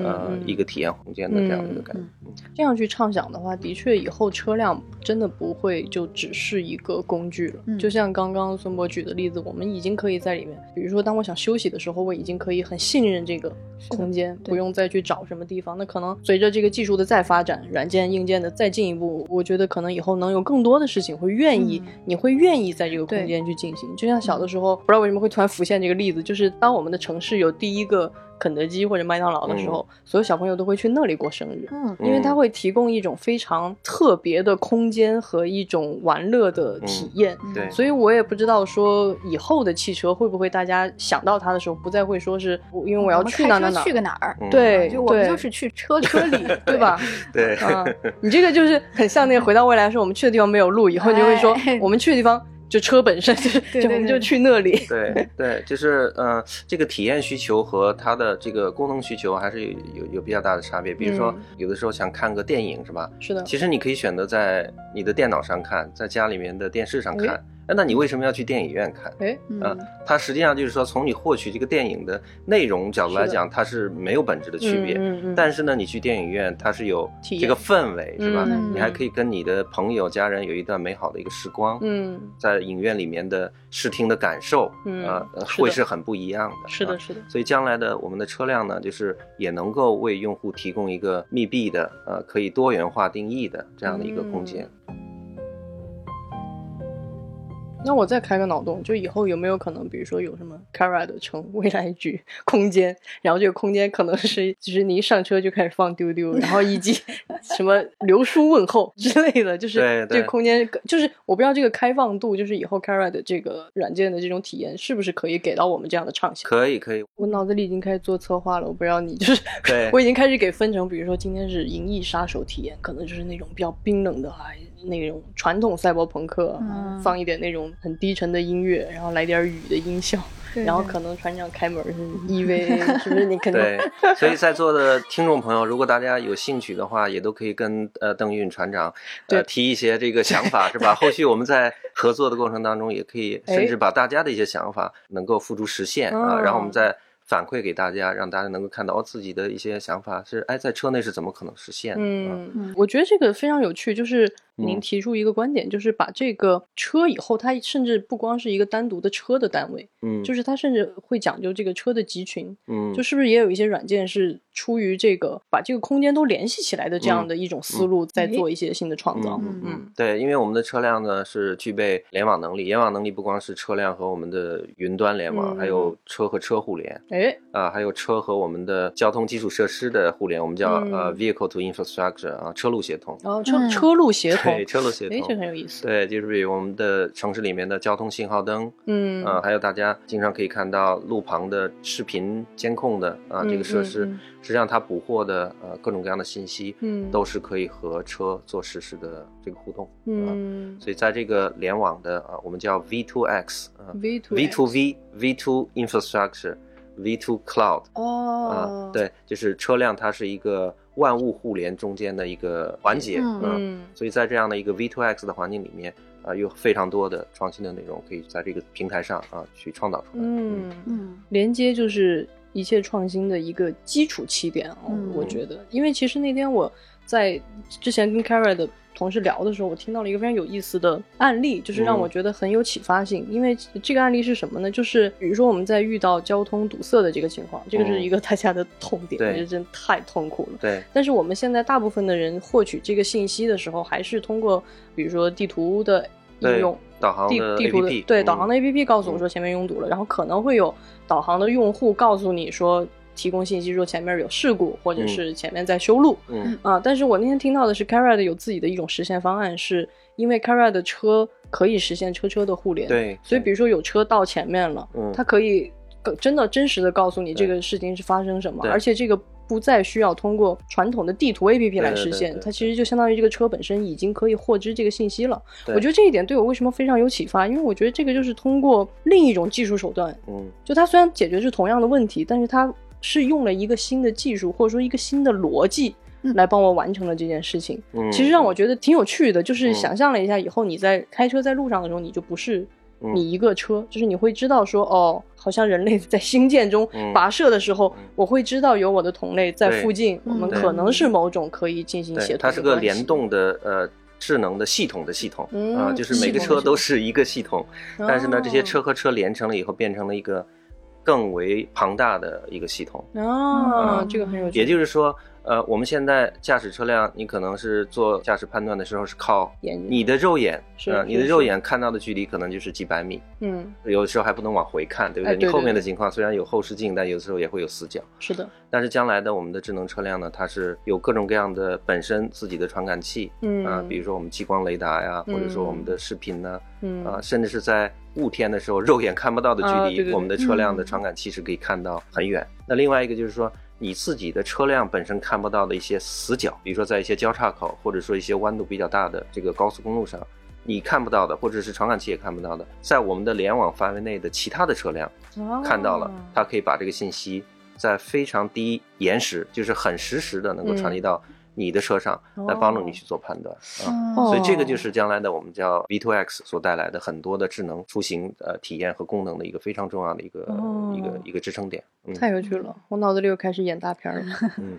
呃一个体验空间的这样的一个感觉，这样去畅想的话，的确以后车辆真的不会就只是一个工具了。就像刚刚孙博举的例子，我们已经可以在里面，比如说当我想休息的时候，我已经可以很信任这个空间，不用再去找什么地方。那可能随着这个技术的再发展，软件硬件的再进一步，我觉得可能以后能有更多的事情会愿意，你会愿意在这个空间去进行。就像小的时候，不知道为什么会突然浮现这个例子，就是当我们的城市有第一个。肯德基或者麦当劳的时候，所有小朋友都会去那里过生日，嗯，因为它会提供一种非常特别的空间和一种玩乐的体验。对，所以我也不知道说以后的汽车会不会大家想到它的时候，不再会说是因为我要去哪哪哪去个哪儿，对，就我们就是去车车里，对吧？对，啊你这个就是很像那个回到未来，说我们去的地方没有路，以后你就会说我们去的地方。就车本身就我们就去那里。对对，就是呃，这个体验需求和它的这个功能需求还是有有有比较大的差别。比如说，有的时候想看个电影，是吧？是的。其实你可以选择在你的电脑上看，在家里面的电视上看。那你为什么要去电影院看？哎，嗯，它实际上就是说，从你获取这个电影的内容角度来讲，它是没有本质的区别。嗯嗯。但是呢，你去电影院，它是有这个氛围，是吧？你还可以跟你的朋友、家人有一段美好的一个时光。嗯。在影院里面的视听的感受，呃，会是很不一样的。是的，是的。所以将来的我们的车辆呢，就是也能够为用户提供一个密闭的，呃，可以多元化定义的这样的一个空间。那我再开个脑洞，就以后有没有可能，比如说有什么 Kara 的成未来局空间，然后这个空间可能是，就是你一上车就开始放丢丢，然后以及 什么留书问候之类的，就是这个空间，就是我不知道这个开放度，就是以后 Kara 的这个软件的这种体验是不是可以给到我们这样的畅想？可以，可以。我脑子里已经开始做策划了，我不知道你就是，对我已经开始给分成，比如说今天是银翼杀手体验，可能就是那种比较冰冷的啊。那种传统赛博朋克，放一点那种很低沉的音乐，然后来点雨的音效，然后可能船长开门是 EVA，是不是？你肯定对。所以在座的听众朋友，如果大家有兴趣的话，也都可以跟呃邓运船长呃提一些这个想法，是吧？后续我们在合作的过程当中，也可以甚至把大家的一些想法能够付诸实现啊，然后我们再。反馈给大家，让大家能够看到自己的一些想法是，哎，在车内是怎么可能实现的？嗯，我觉得这个非常有趣，就是。您提出一个观点，就是把这个车以后，它甚至不光是一个单独的车的单位，嗯，就是它甚至会讲究这个车的集群，嗯，就是不是也有一些软件是出于这个把这个空间都联系起来的这样的一种思路，在做一些新的创造？嗯，对，因为我们的车辆呢是具备联网能力，联网能力不光是车辆和我们的云端联网，还有车和车互联，哎，啊，还有车和我们的交通基础设施的互联，我们叫呃 vehicle to infrastructure 啊，车路协同，然后，车车路协同。对车路协同，这很有意思。对，就是比我们的城市里面的交通信号灯，嗯，啊，还有大家经常可以看到路旁的视频监控的啊，这个设施，实际上它捕获的呃各种各样的信息，嗯，都是可以和车做实时的这个互动，嗯，所以在这个联网的啊，我们叫 V2X 啊，V2V V2 infrastructure V2 cloud，哦，啊，对，就是车辆它是一个。万物互联中间的一个环节，嗯，所以在这样的一个 V2X 的环境里面，啊，有非常多的创新的内容可以在这个平台上啊去创造出来。嗯。嗯，连接就是一切创新的一个基础起点哦，我觉得，因为其实那天我在之前跟 Kara 的。同事聊的时候，我听到了一个非常有意思的案例，就是让我觉得很有启发性。因为这个案例是什么呢？就是比如说我们在遇到交通堵塞的这个情况，这个是一个大家的痛点，这，真太痛苦了。对。但是我们现在大部分的人获取这个信息的时候，还是通过比如说地图的应用、导航地地图的对导航的 APP 告诉我说前面拥堵了，然后可能会有导航的用户告诉你说。提供信息说前面有事故，或者是前面在修路，嗯。啊，但是我那天听到的是，Carad 有自己的一种实现方案，是因为 c a r a 的车可以实现车车的互联，对，所以比如说有车到前面了，嗯，它可以真的真实的告诉你这个事情是发生什么，而且这个不再需要通过传统的地图 APP 来实现，它其实就相当于这个车本身已经可以获知这个信息了。我觉得这一点对我为什么非常有启发，因为我觉得这个就是通过另一种技术手段，嗯，就它虽然解决是同样的问题，但是它。是用了一个新的技术，或者说一个新的逻辑，来帮我完成了这件事情。其实让我觉得挺有趣的，就是想象了一下，以后你在开车在路上的时候，你就不是你一个车，就是你会知道说，哦，好像人类在星舰中跋涉的时候，我会知道有我的同类在附近，我们可能是某种可以进行协同。它是个联动的呃智能的系统的系统啊，就是每个车都是一个系统，但是呢，这些车和车连成了以后，变成了一个。更为庞大的一个系统哦，这个很有趣。也就是说。呃，我们现在驾驶车辆，你可能是做驾驶判断的时候是靠你的肉眼，是你的肉眼看到的距离可能就是几百米，嗯，有的时候还不能往回看，对不对？你后面的情况虽然有后视镜，但有的时候也会有死角，是的。但是将来的我们的智能车辆呢，它是有各种各样的本身自己的传感器，嗯啊，比如说我们激光雷达呀，或者说我们的视频呢，嗯啊，甚至是在雾天的时候肉眼看不到的距离，我们的车辆的传感器是可以看到很远。那另外一个就是说。你自己的车辆本身看不到的一些死角，比如说在一些交叉口，或者说一些弯度比较大的这个高速公路上，你看不到的，或者是传感器也看不到的，在我们的联网范围内的其他的车辆看到了，它可以把这个信息在非常低延时，就是很实时的能够传递到。你的车上来帮助你去做判断啊，所以这个就是将来的我们叫 V2X 所带来的很多的智能出行呃体验和功能的一个非常重要的一个一个一个支撑点。太有趣了，我脑子里又开始演大片了。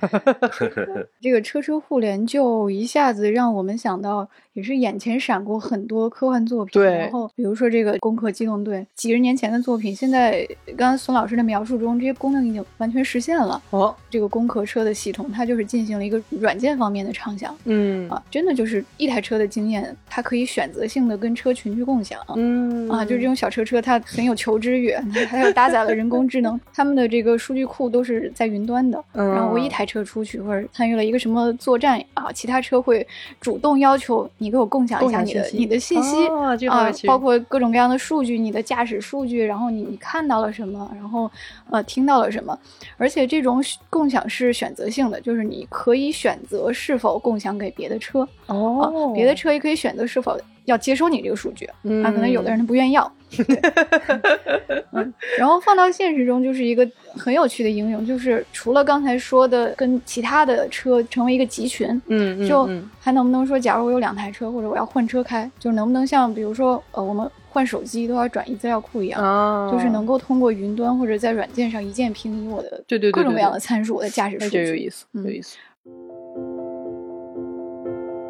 这个车车互联就一下子让我们想到，也是眼前闪过很多科幻作品。对，然后比如说这个《攻壳机动队》，几十年前的作品，现在刚刚孙老师的描述中，这些功能已经完全实现了。哦，这个攻壳车的系统，它就是进行了一个软件。方面的畅想，嗯啊，真的就是一台车的经验，它可以选择性的跟车群去共享，嗯啊，就是这种小车车，它很有求知欲，还有搭载了人工智能，他们的这个数据库都是在云端的。然后我一台车出去或者参与了一个什么作战啊，其他车会主动要求你给我共享一下你的你的信息啊，包括各种各样的数据，你的驾驶数据，然后你你看到了什么，然后呃听到了什么，而且这种共享是选择性的，就是你可以选择。是否共享给别的车？哦，别的车也可以选择是否。要接收你这个数据，啊，可能有的人他不愿意要。嗯，然后放到现实中就是一个很有趣的应用，就是除了刚才说的跟其他的车成为一个集群，嗯，就还能不能说，假如我有两台车，或者我要换车开，就能不能像比如说呃我们换手机都要转移资料库一样，就是能够通过云端或者在软件上一键平移我的对对各种各样的参数，我的驾驶数据，有意思，有意思。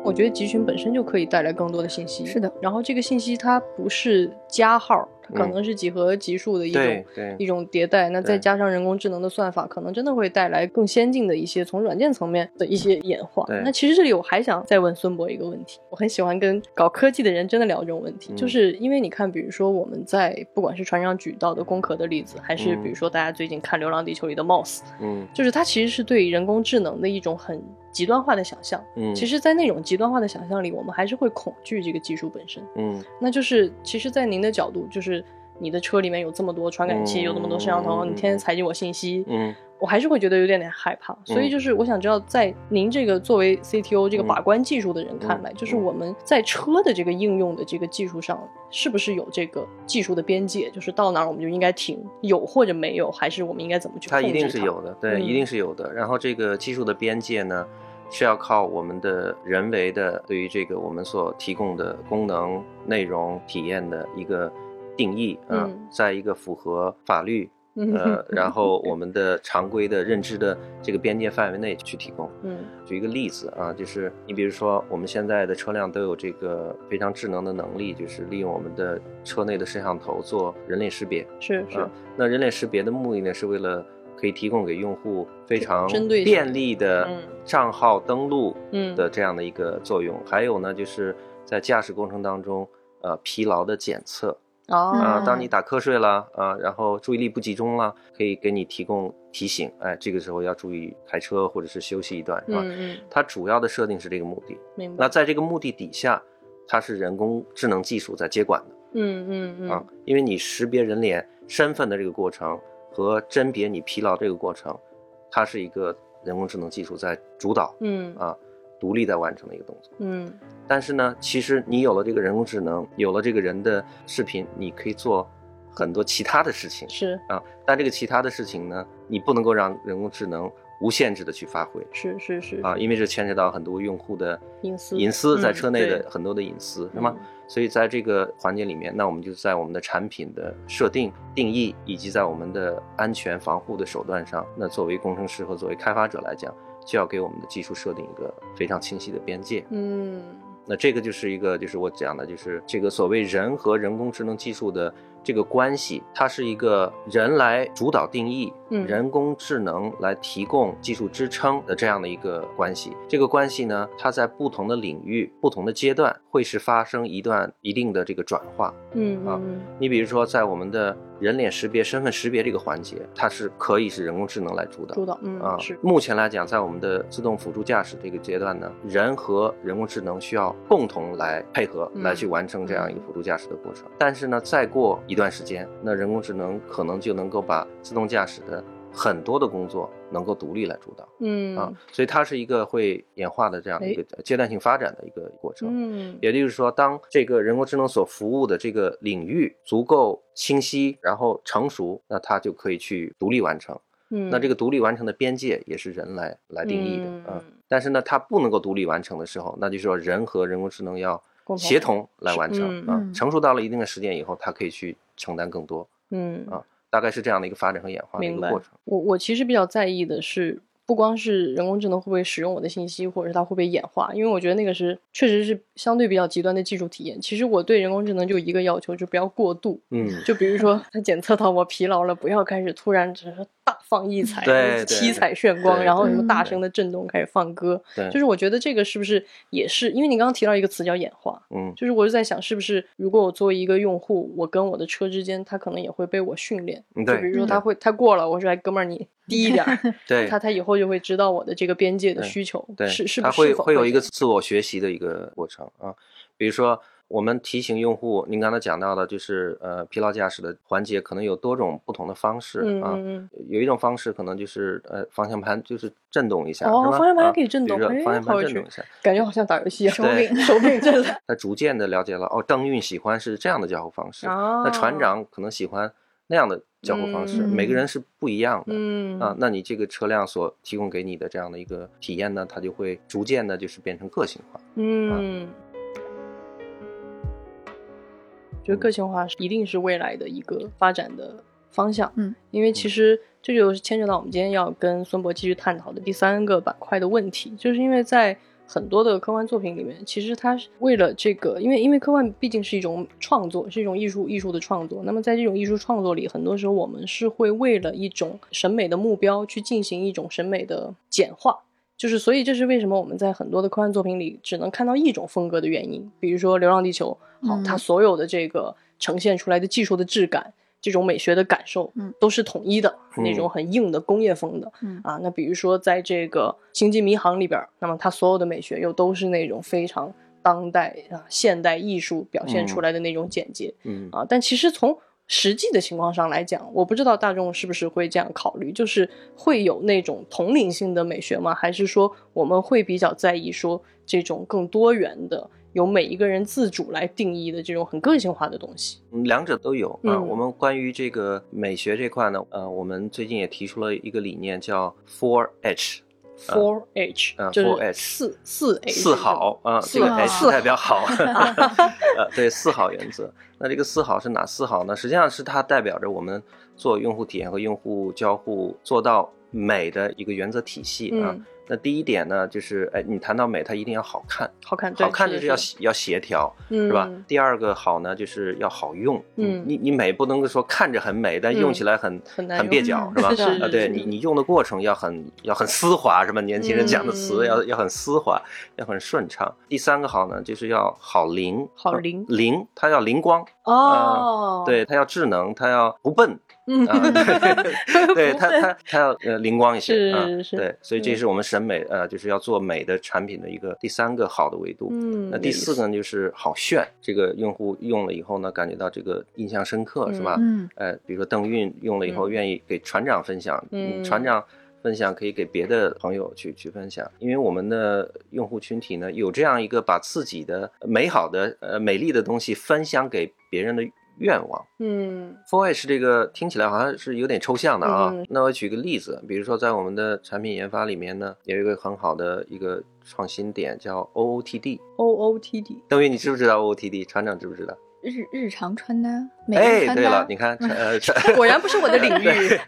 我觉得集群本身就可以带来更多的信息，是的。然后这个信息它不是加号。可能是几何级数的一种一种迭代，那再加上人工智能的算法，可能真的会带来更先进的一些从软件层面的一些演化。那其实这里我还想再问孙博一个问题，我很喜欢跟搞科技的人真的聊这种问题，就是因为你看，比如说我们在不管是船上举到的工壳的例子，还是比如说大家最近看《流浪地球》里的 Moss，嗯，就是它其实是对人工智能的一种很极端化的想象。嗯，其实，在那种极端化的想象里，我们还是会恐惧这个技术本身。嗯，那就是其实，在您的角度，就是。你的车里面有这么多传感器，有那么多摄像头，你天天采集我信息，嗯，我还是会觉得有点点害怕。所以就是我想知道，在您这个作为 CTO 这个把关技术的人看来，就是我们在车的这个应用的这个技术上，是不是有这个技术的边界？就是到哪儿我们就应该停，有或者没有，还是我们应该怎么去它？一定是有的，对，一定是有的。然后这个技术的边界呢，是要靠我们的人为的对于这个我们所提供的功能、内容、体验的一个。定义啊，在一个符合法律 呃，然后我们的常规的认知的这个边界范围内去提供。嗯，举一个例子啊，就是你比如说我们现在的车辆都有这个非常智能的能力，就是利用我们的车内的摄像头做人脸识别。是是。那人脸识别的目的呢，是为了可以提供给用户非常便利的账号登录的这样的一个作用。还有呢，就是在驾驶过程当中呃疲劳的检测。啊，当你打瞌睡了啊，然后注意力不集中了，可以给你提供提醒，哎，这个时候要注意开车或者是休息一段，是吧？嗯嗯。它主要的设定是这个目的。明白。那在这个目的底下，它是人工智能技术在接管的。嗯嗯嗯。啊，因为你识别人脸身份的这个过程和甄别你疲劳这个过程，它是一个人工智能技术在主导。嗯。啊。独立在完成的一个动作，嗯，但是呢，其实你有了这个人工智能，有了这个人的视频，你可以做很多其他的事情，是。啊，但这个其他的事情呢，你不能够让人工智能无限制的去发挥，是是是。啊，因为这牵扯到很多用户的隐私，隐私在车内的很多的隐私，是吗？所以在这个环节里面，那我们就在我们的产品的设定、定义，以及在我们的安全防护的手段上，那作为工程师和作为开发者来讲。就要给我们的技术设定一个非常清晰的边界。嗯，那这个就是一个，就是我讲的，就是这个所谓人和人工智能技术的。这个关系，它是一个人来主导定义，嗯，人工智能来提供技术支撑的这样的一个关系。这个关系呢，它在不同的领域、不同的阶段，会是发生一段一定的这个转化。嗯啊，你比如说，在我们的人脸识别、身份识别这个环节，它是可以是人工智能来主导。主导，嗯啊，是。目前来讲，在我们的自动辅助驾驶这个阶段呢，人和人工智能需要共同来配合，来去完成这样一个辅助驾驶的过程。但是呢，再过一段时间，那人工智能可能就能够把自动驾驶的很多的工作能够独立来主导，嗯啊，所以它是一个会演化的这样的一个阶段性发展的一个过程，嗯，也就是说，当这个人工智能所服务的这个领域足够清晰，然后成熟，那它就可以去独立完成，嗯，那这个独立完成的边界也是人来来定义的，嗯，但是呢，它不能够独立完成的时候，那就是说人和人工智能要。协同来完成啊，成熟到了一定的时间以后，它可以去承担更多。嗯啊，大概是这样的一个发展和演化的一个过程。我我其实比较在意的是。不光是人工智能会不会使用我的信息，或者是它会不会演化，因为我觉得那个是确实是相对比较极端的技术体验。其实我对人工智能就一个要求，就不要过度。嗯，就比如说它检测到我疲劳了，不要开始突然只是大放异彩、七彩炫光，然后什么大声的震动开始放歌。对，就是我觉得这个是不是也是因为你刚刚提到一个词叫演化？嗯，就是我就在想，是不是如果我作为一个用户，我跟我的车之间，它可能也会被我训练。就比如说它会它过了，我说哎哥们儿你。低一点，对他，他以后就会知道我的这个边界的需求，对，是是，他会会有一个自我学习的一个过程啊。比如说，我们提醒用户，您刚才讲到的，就是呃，疲劳驾驶的环节可能有多种不同的方式啊。有一种方式可能就是呃，方向盘就是震动一下，哦，方向盘可以震动，方向盘震动一下，感觉好像打游戏，手柄手柄震了。他逐渐的了解了，哦，邓运喜欢是这样的交互方式，那船长可能喜欢那样的交互方式，每个人是不一样的，嗯。啊，那你这个车辆所提供给你的这样的一个体验呢，它就会逐渐的就是变成个性化，嗯。觉得个性化是一定是未来的一个发展的方向，嗯，因为其实这就是牵扯到我们今天要跟孙博继续探讨的第三个板块的问题，就是因为在很多的科幻作品里面，其实它是为了这个，因为因为科幻毕竟是一种创作，是一种艺术艺术的创作，那么在这种艺术创作里，很多时候我们是会为了一种审美的目标去进行一种审美的简化。就是，所以这是为什么我们在很多的科幻作品里只能看到一种风格的原因。比如说《流浪地球》，好，它所有的这个呈现出来的技术的质感，这种美学的感受，嗯，都是统一的那种很硬的工业风的，嗯啊。那比如说在这个《星际迷航》里边，那么它所有的美学又都是那种非常当代啊现代艺术表现出来的那种简洁，嗯啊。但其实从实际的情况上来讲，我不知道大众是不是会这样考虑，就是会有那种统领性的美学吗？还是说我们会比较在意说这种更多元的，由每一个人自主来定义的这种很个性化的东西？两者都有啊。我们关于这个美学这块呢，呃，我们最近也提出了一个理念，叫 Four H。Four H，嗯，Four H，四四 H，四好啊，这个 H 代表好，呃，对，四好原则。那这个四好是哪四好呢？实际上是它代表着我们做用户体验和用户交互做到美的一个原则体系啊。那第一点呢，就是哎，你谈到美，它一定要好看，好看，好看就是要要协调，是吧？第二个好呢，就是要好用。嗯，你你美不能够说看着很美，但用起来很很蹩脚，是吧？啊，对你你用的过程要很要很丝滑，是吧？年轻人讲的词要要很丝滑，要很顺畅。第三个好呢，就是要好灵，好灵灵，它要灵光哦，对，它要智能，它要不笨。嗯，对他，他他要呃灵光一些啊，对，所以这是我们审美呃，就是要做美的产品的一个第三个好的维度。嗯，那第四个呢，就是好炫，这个用户用了以后呢，感觉到这个印象深刻，是吧？嗯，呃，比如说邓运用了以后，愿意给船长分享，嗯，船长分享可以给别的朋友去去分享，因为我们的用户群体呢，有这样一个把自己的美好的呃美丽的东西分享给别人的。愿望，嗯，Four H 这个听起来好像是有点抽象的啊。那我举个例子，比如说在我们的产品研发里面呢，有一个很好的一个创新点叫 O O T D。O O T D，邓宇，你知不知道 O O T D？船长知不知道？日日常穿搭，哎，对了，你看，呃，果然不是我的领域。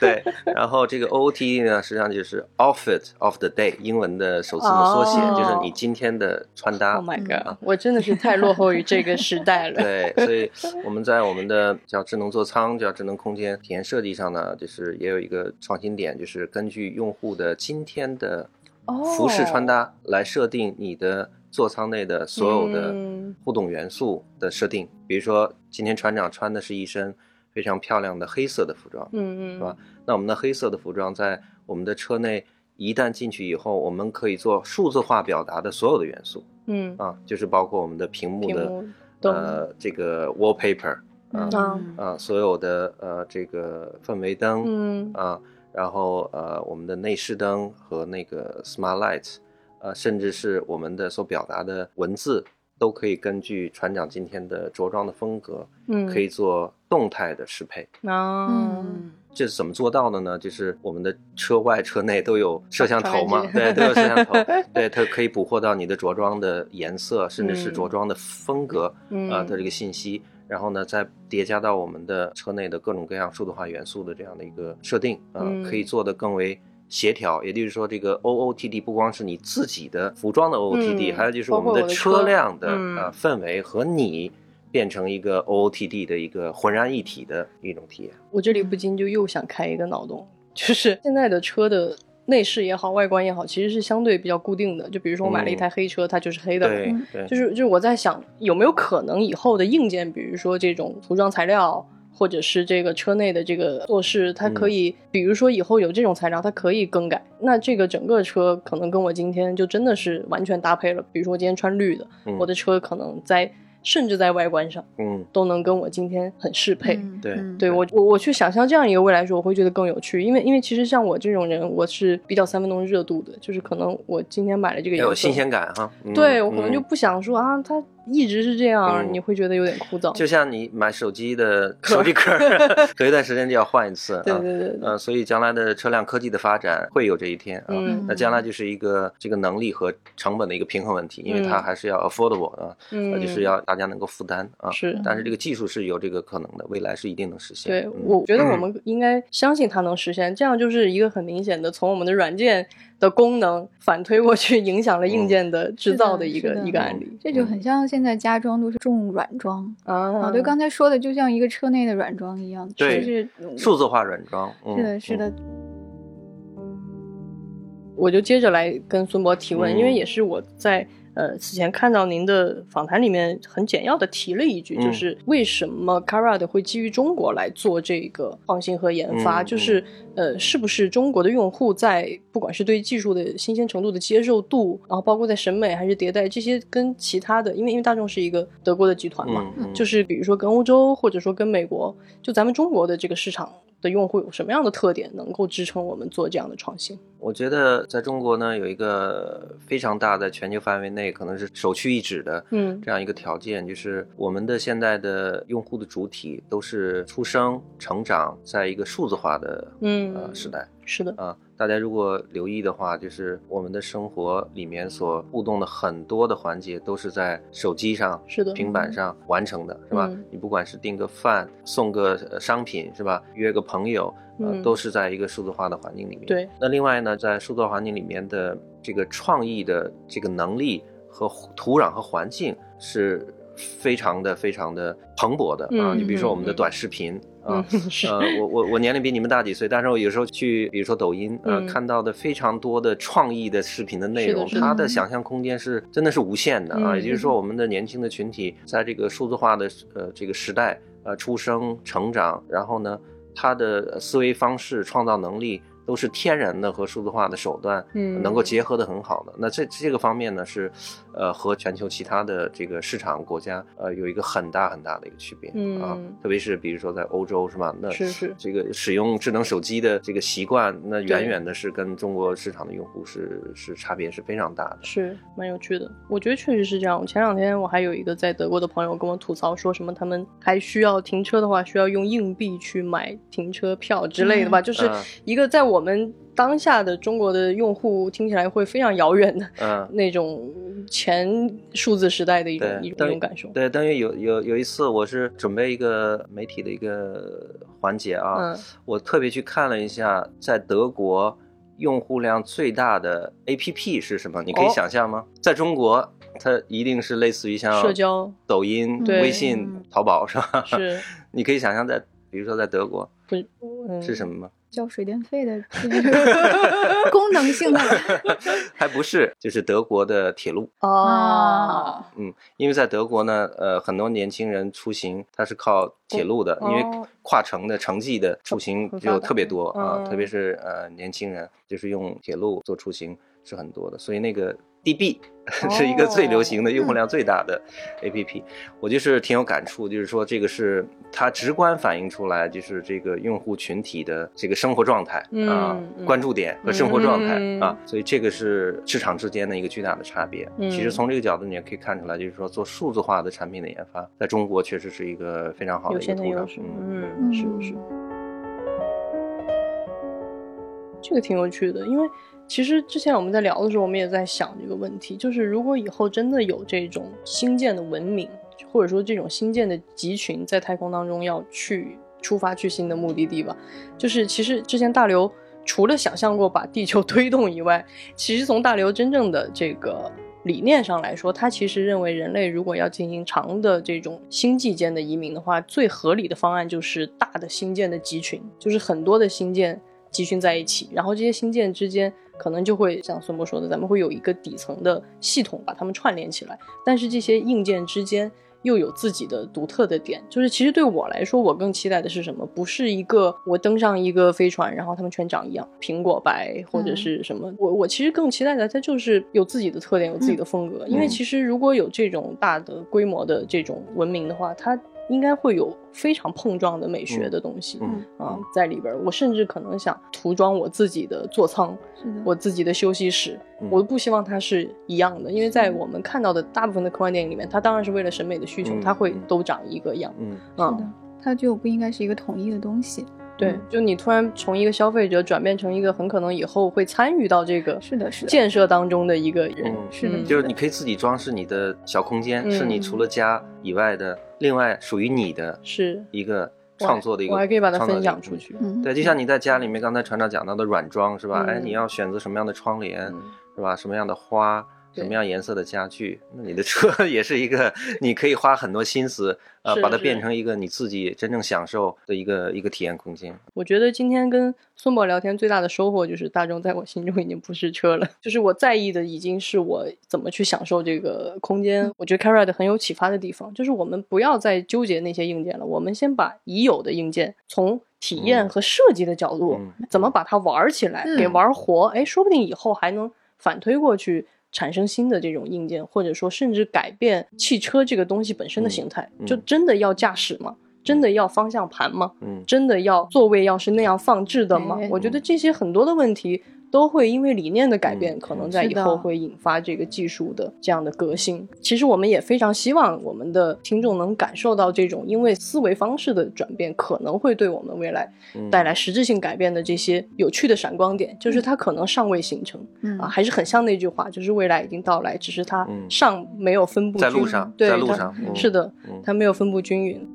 对，然后这个 OOT 呢，实际上就是 Outfit of the Day，英文的首字母缩写，就是你今天的穿搭。Oh my god，我真的是太落后于这个时代了。对，所以我们在我们的叫智能座舱、叫智能空间体验设计上呢，就是也有一个创新点，就是根据用户的今天的服饰穿搭来设定你的。座舱内的所有的互动元素的设定，比如说今天船长穿的是一身非常漂亮的黑色的服装，嗯嗯，是吧？那我们的黑色的服装在我们的车内一旦进去以后，我们可以做数字化表达的所有的元素，嗯。啊，就是包括我们的屏幕的呃这个 wallpaper，啊啊，所有的呃这个氛围灯，嗯。啊，然后呃我们的内饰灯和那个 smart lights。呃，甚至是我们的所表达的文字，都可以根据船长今天的着装的风格，嗯，可以做动态的适配。哦，这是怎么做到的呢？就是我们的车外、车内都有摄像头嘛，对，都有摄像头，对，它可以捕获到你的着装的颜色，甚至是着装的风格，啊的这个信息，然后呢，再叠加到我们的车内的各种各样数字化元素的这样的一个设定，啊，可以做的更为。协调，也就是说，这个 O O T D 不光是你自己的服装的 O O T D，还有就是我们的车辆的呃氛围和你变成一个 O O T D 的一个浑然一体的一种体验。我这里不禁就又想开一个脑洞，就是现在的车的内饰也好，外观也好，其实是相对比较固定的。就比如说我买了一台黑车，它就是黑的。对对。就是就是我在想，有没有可能以后的硬件，比如说这种涂装材料。或者是这个车内的这个做事，它可以，比如说以后有这种材料，它可以更改。那这个整个车可能跟我今天就真的是完全搭配了。比如说我今天穿绿的，我的车可能在。甚至在外观上，嗯，都能跟我今天很适配。对，对我我我去想象这样一个未来时，我会觉得更有趣。因为因为其实像我这种人，我是比较三分钟热度的，就是可能我今天买了这个有新鲜感哈。对我可能就不想说啊，它。一直是这样，你会觉得有点枯燥。就像你买手机的 手机壳，隔一段时间就要换一次。对对对。呃，所以将来的车辆科技的发展会有这一天啊。那将来就是一个这个能力和成本的一个平衡问题，因为它还是要 affordable 啊，嗯就是要大家能够负担啊。是。但是这个技术是有这个可能的，未来是一定能实现。对，我觉得我们应该相信它能实现，这样就是一个很明显的从我们的软件。的功能反推过去，影响了硬件的制造的一个一个案例，这就很像现在家装都是重软装啊。对，刚才说的就像一个车内的软装一样，就是数字化软装。是的，是的。我就接着来跟孙博提问，因为也是我在。呃，此前看到您的访谈里面很简要的提了一句，就是为什么 Carad 会基于中国来做这个创新和研发？就是呃，是不是中国的用户在不管是对技术的新鲜程度的接受度，然后包括在审美还是迭代这些，跟其他的，因为因为大众是一个德国的集团嘛，就是比如说跟欧洲或者说跟美国，就咱们中国的这个市场。的用户有什么样的特点能够支撑我们做这样的创新？我觉得在中国呢，有一个非常大的全球范围内可能是首屈一指的，嗯，这样一个条件，就是我们的现在的用户的主体都是出生、成长在一个数字化的，嗯，呃时代。是的啊，大家如果留意的话，就是我们的生活里面所互动的很多的环节都是在手机上、是的平板上完成的，是吧？你不管是订个饭、送个商品，是吧？约个朋友，呃，都是在一个数字化的环境里面。对。那另外呢，在数字化环境里面的这个创意的这个能力和土壤和环境是非常的、非常的蓬勃的啊！你比如说我们的短视频。啊，呃，我我我年龄比你们大几岁，但是我有时候去，比如说抖音，呃，看到的非常多的创意的视频的内容，它的想象空间是真的是无限的啊。也就是说，我们的年轻的群体在这个数字化的呃这个时代，呃，出生、成长，然后呢，他的思维方式、创造能力。都是天然的和数字化的手段，嗯，能够结合的很好的。那这这个方面呢，是，呃，和全球其他的这个市场国家，呃，有一个很大很大的一个区别嗯啊。特别是比如说在欧洲，是吧？那是是这个使用智能手机的这个习惯，那远远的是跟中国市场的用户是是差别是非常大的。是蛮有趣的，我觉得确实是这样。前两天我还有一个在德国的朋友跟我吐槽，说什么他们还需要停车的话，需要用硬币去买停车票之类的吧？就是一个在我。我们当下的中国的用户听起来会非常遥远的，嗯，那种前数字时代的一种一种感受。对，等于有有有一次，我是准备一个媒体的一个环节啊，嗯我特别去看了一下，在德国用户量最大的 APP 是什么？你可以想象吗？在中国，它一定是类似于像社交、抖音、微信、淘宝，是吧？是。你可以想象在，比如说在德国，是什么吗？交水电费的 功能性的，还不是，就是德国的铁路。哦。嗯，因为在德国呢，呃，很多年轻人出行他是靠铁路的，因为跨城的城际的出行就特别多啊，特别是呃年轻人就是用铁路做出行是很多的，所以那个。DB 是一个最流行的、用户量最大的 APP，我就是挺有感触，就是说这个是它直观反映出来，就是这个用户群体的这个生活状态啊、关注点和生活状态啊，所以这个是市场之间的一个巨大的差别。其实从这个角度你也可以看出来，就是说做数字化的产品的研发，在中国确实是一个非常好的一个土壤。嗯，是是，这个挺有趣的，因为。其实之前我们在聊的时候，我们也在想这个问题，就是如果以后真的有这种新建的文明，或者说这种新建的集群在太空当中要去出发去新的目的地吧，就是其实之前大刘除了想象过把地球 推动以外，其实从大刘真正的这个理念上来说，他其实认为人类如果要进行长的这种星际间的移民的话，最合理的方案就是大的星舰的集群，就是很多的星舰集群在一起，然后这些星舰之间。可能就会像孙博说的，咱们会有一个底层的系统把它们串联起来，但是这些硬件之间。又有自己的独特的点。就是其实对我来说，我更期待的是什么？不是一个我登上一个飞船，然后他们全长一样，苹果白或者是什么。我我其实更期待的，它就是有自己的特点，有自己的风格。因为其实如果有这种大的规模的这种文明的话，它。应该会有非常碰撞的美学的东西，嗯啊，在里边。我甚至可能想涂装我自己的座舱，我自己的休息室，我都不希望它是一样的，因为在我们看到的大部分的科幻电影里面，它当然是为了审美的需求，它会都长一个样，嗯，是的，它就不应该是一个统一的东西。对，就你突然从一个消费者转变成一个很可能以后会参与到这个是的，是建设当中的一个人，是的，就是你可以自己装饰你的小空间，是你除了家以外的另外属于你的，是一个创作的一个，我还可以把它分享出去。对，就像你在家里面，刚才船长讲到的软装是吧？哎，你要选择什么样的窗帘是吧？什么样的花？什么样颜色的家具？那你的车 也是一个，你可以花很多心思，呃，把它变成一个你自己真正享受的一个一个体验空间。我觉得今天跟孙博聊天最大的收获就是大众在我心中已经不是车了，就是我在意的已经是我怎么去享受这个空间。我觉得 Carrot 很有启发的地方，就是我们不要再纠结那些硬件了，我们先把已有的硬件从体验和设计的角度，怎么把它玩起来，给玩活。哎，说不定以后还能反推过去。产生新的这种硬件，或者说甚至改变汽车这个东西本身的形态，就真的要驾驶吗？真的要方向盘吗？嗯，真的要座位要是那样放置的吗？我觉得这些很多的问题。都会因为理念的改变，可能在以后会引发这个技术的这样的革新。其实我们也非常希望我们的听众能感受到这种因为思维方式的转变，可能会对我们未来带来实质性改变的这些有趣的闪光点。就是它可能尚未形成，啊，还是很像那句话，就是未来已经到来，只是它尚没有分布在路上，在路上，是的，它没有分布均匀。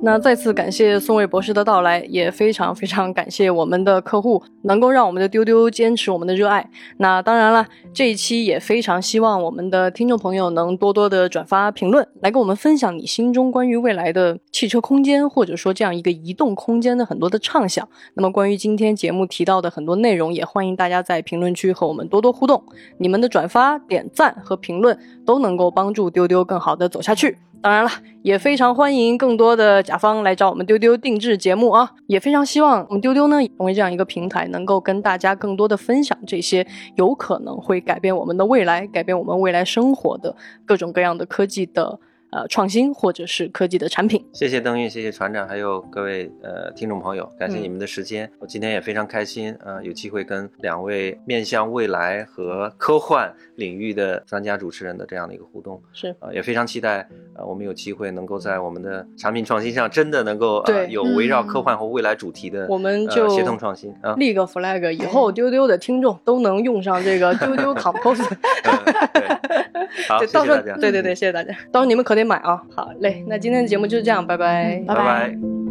那再次感谢宋卫博士的到来，也非常非常感谢我们的客户能够让我们的丢丢坚持我们的热爱。那当然了，这一期也非常希望我们的听众朋友能多多的转发评论，来跟我们分享你心中关于未来的汽车空间，或者说这样一个移动空间的很多的畅想。那么关于今天节目提到的很多内容，也欢迎大家在评论区和我们多多互动。你们的转发、点赞和评论都能够帮助丢丢更好的走下去。当然了，也非常欢迎更多的甲方来找我们丢丢定制节目啊！也非常希望我们丢丢呢，成为这样一个平台，能够跟大家更多的分享这些有可能会改变我们的未来、改变我们未来生活的各种各样的科技的。呃，创新或者是科技的产品。谢谢邓运，谢谢船长，还有各位呃听众朋友，感谢你们的时间。我今天也非常开心，呃，有机会跟两位面向未来和科幻领域的专家主持人的这样的一个互动，是啊，也非常期待呃，我们有机会能够在我们的产品创新上真的能够对有围绕科幻和未来主题的，我们就协同创新啊，立个 flag，以后丢丢的听众都能用上这个 丢丢 compose。好，谢谢大家。对对对，谢谢大家。到时候你们可。得买啊！好嘞，那今天的节目就是这样，拜拜，拜拜。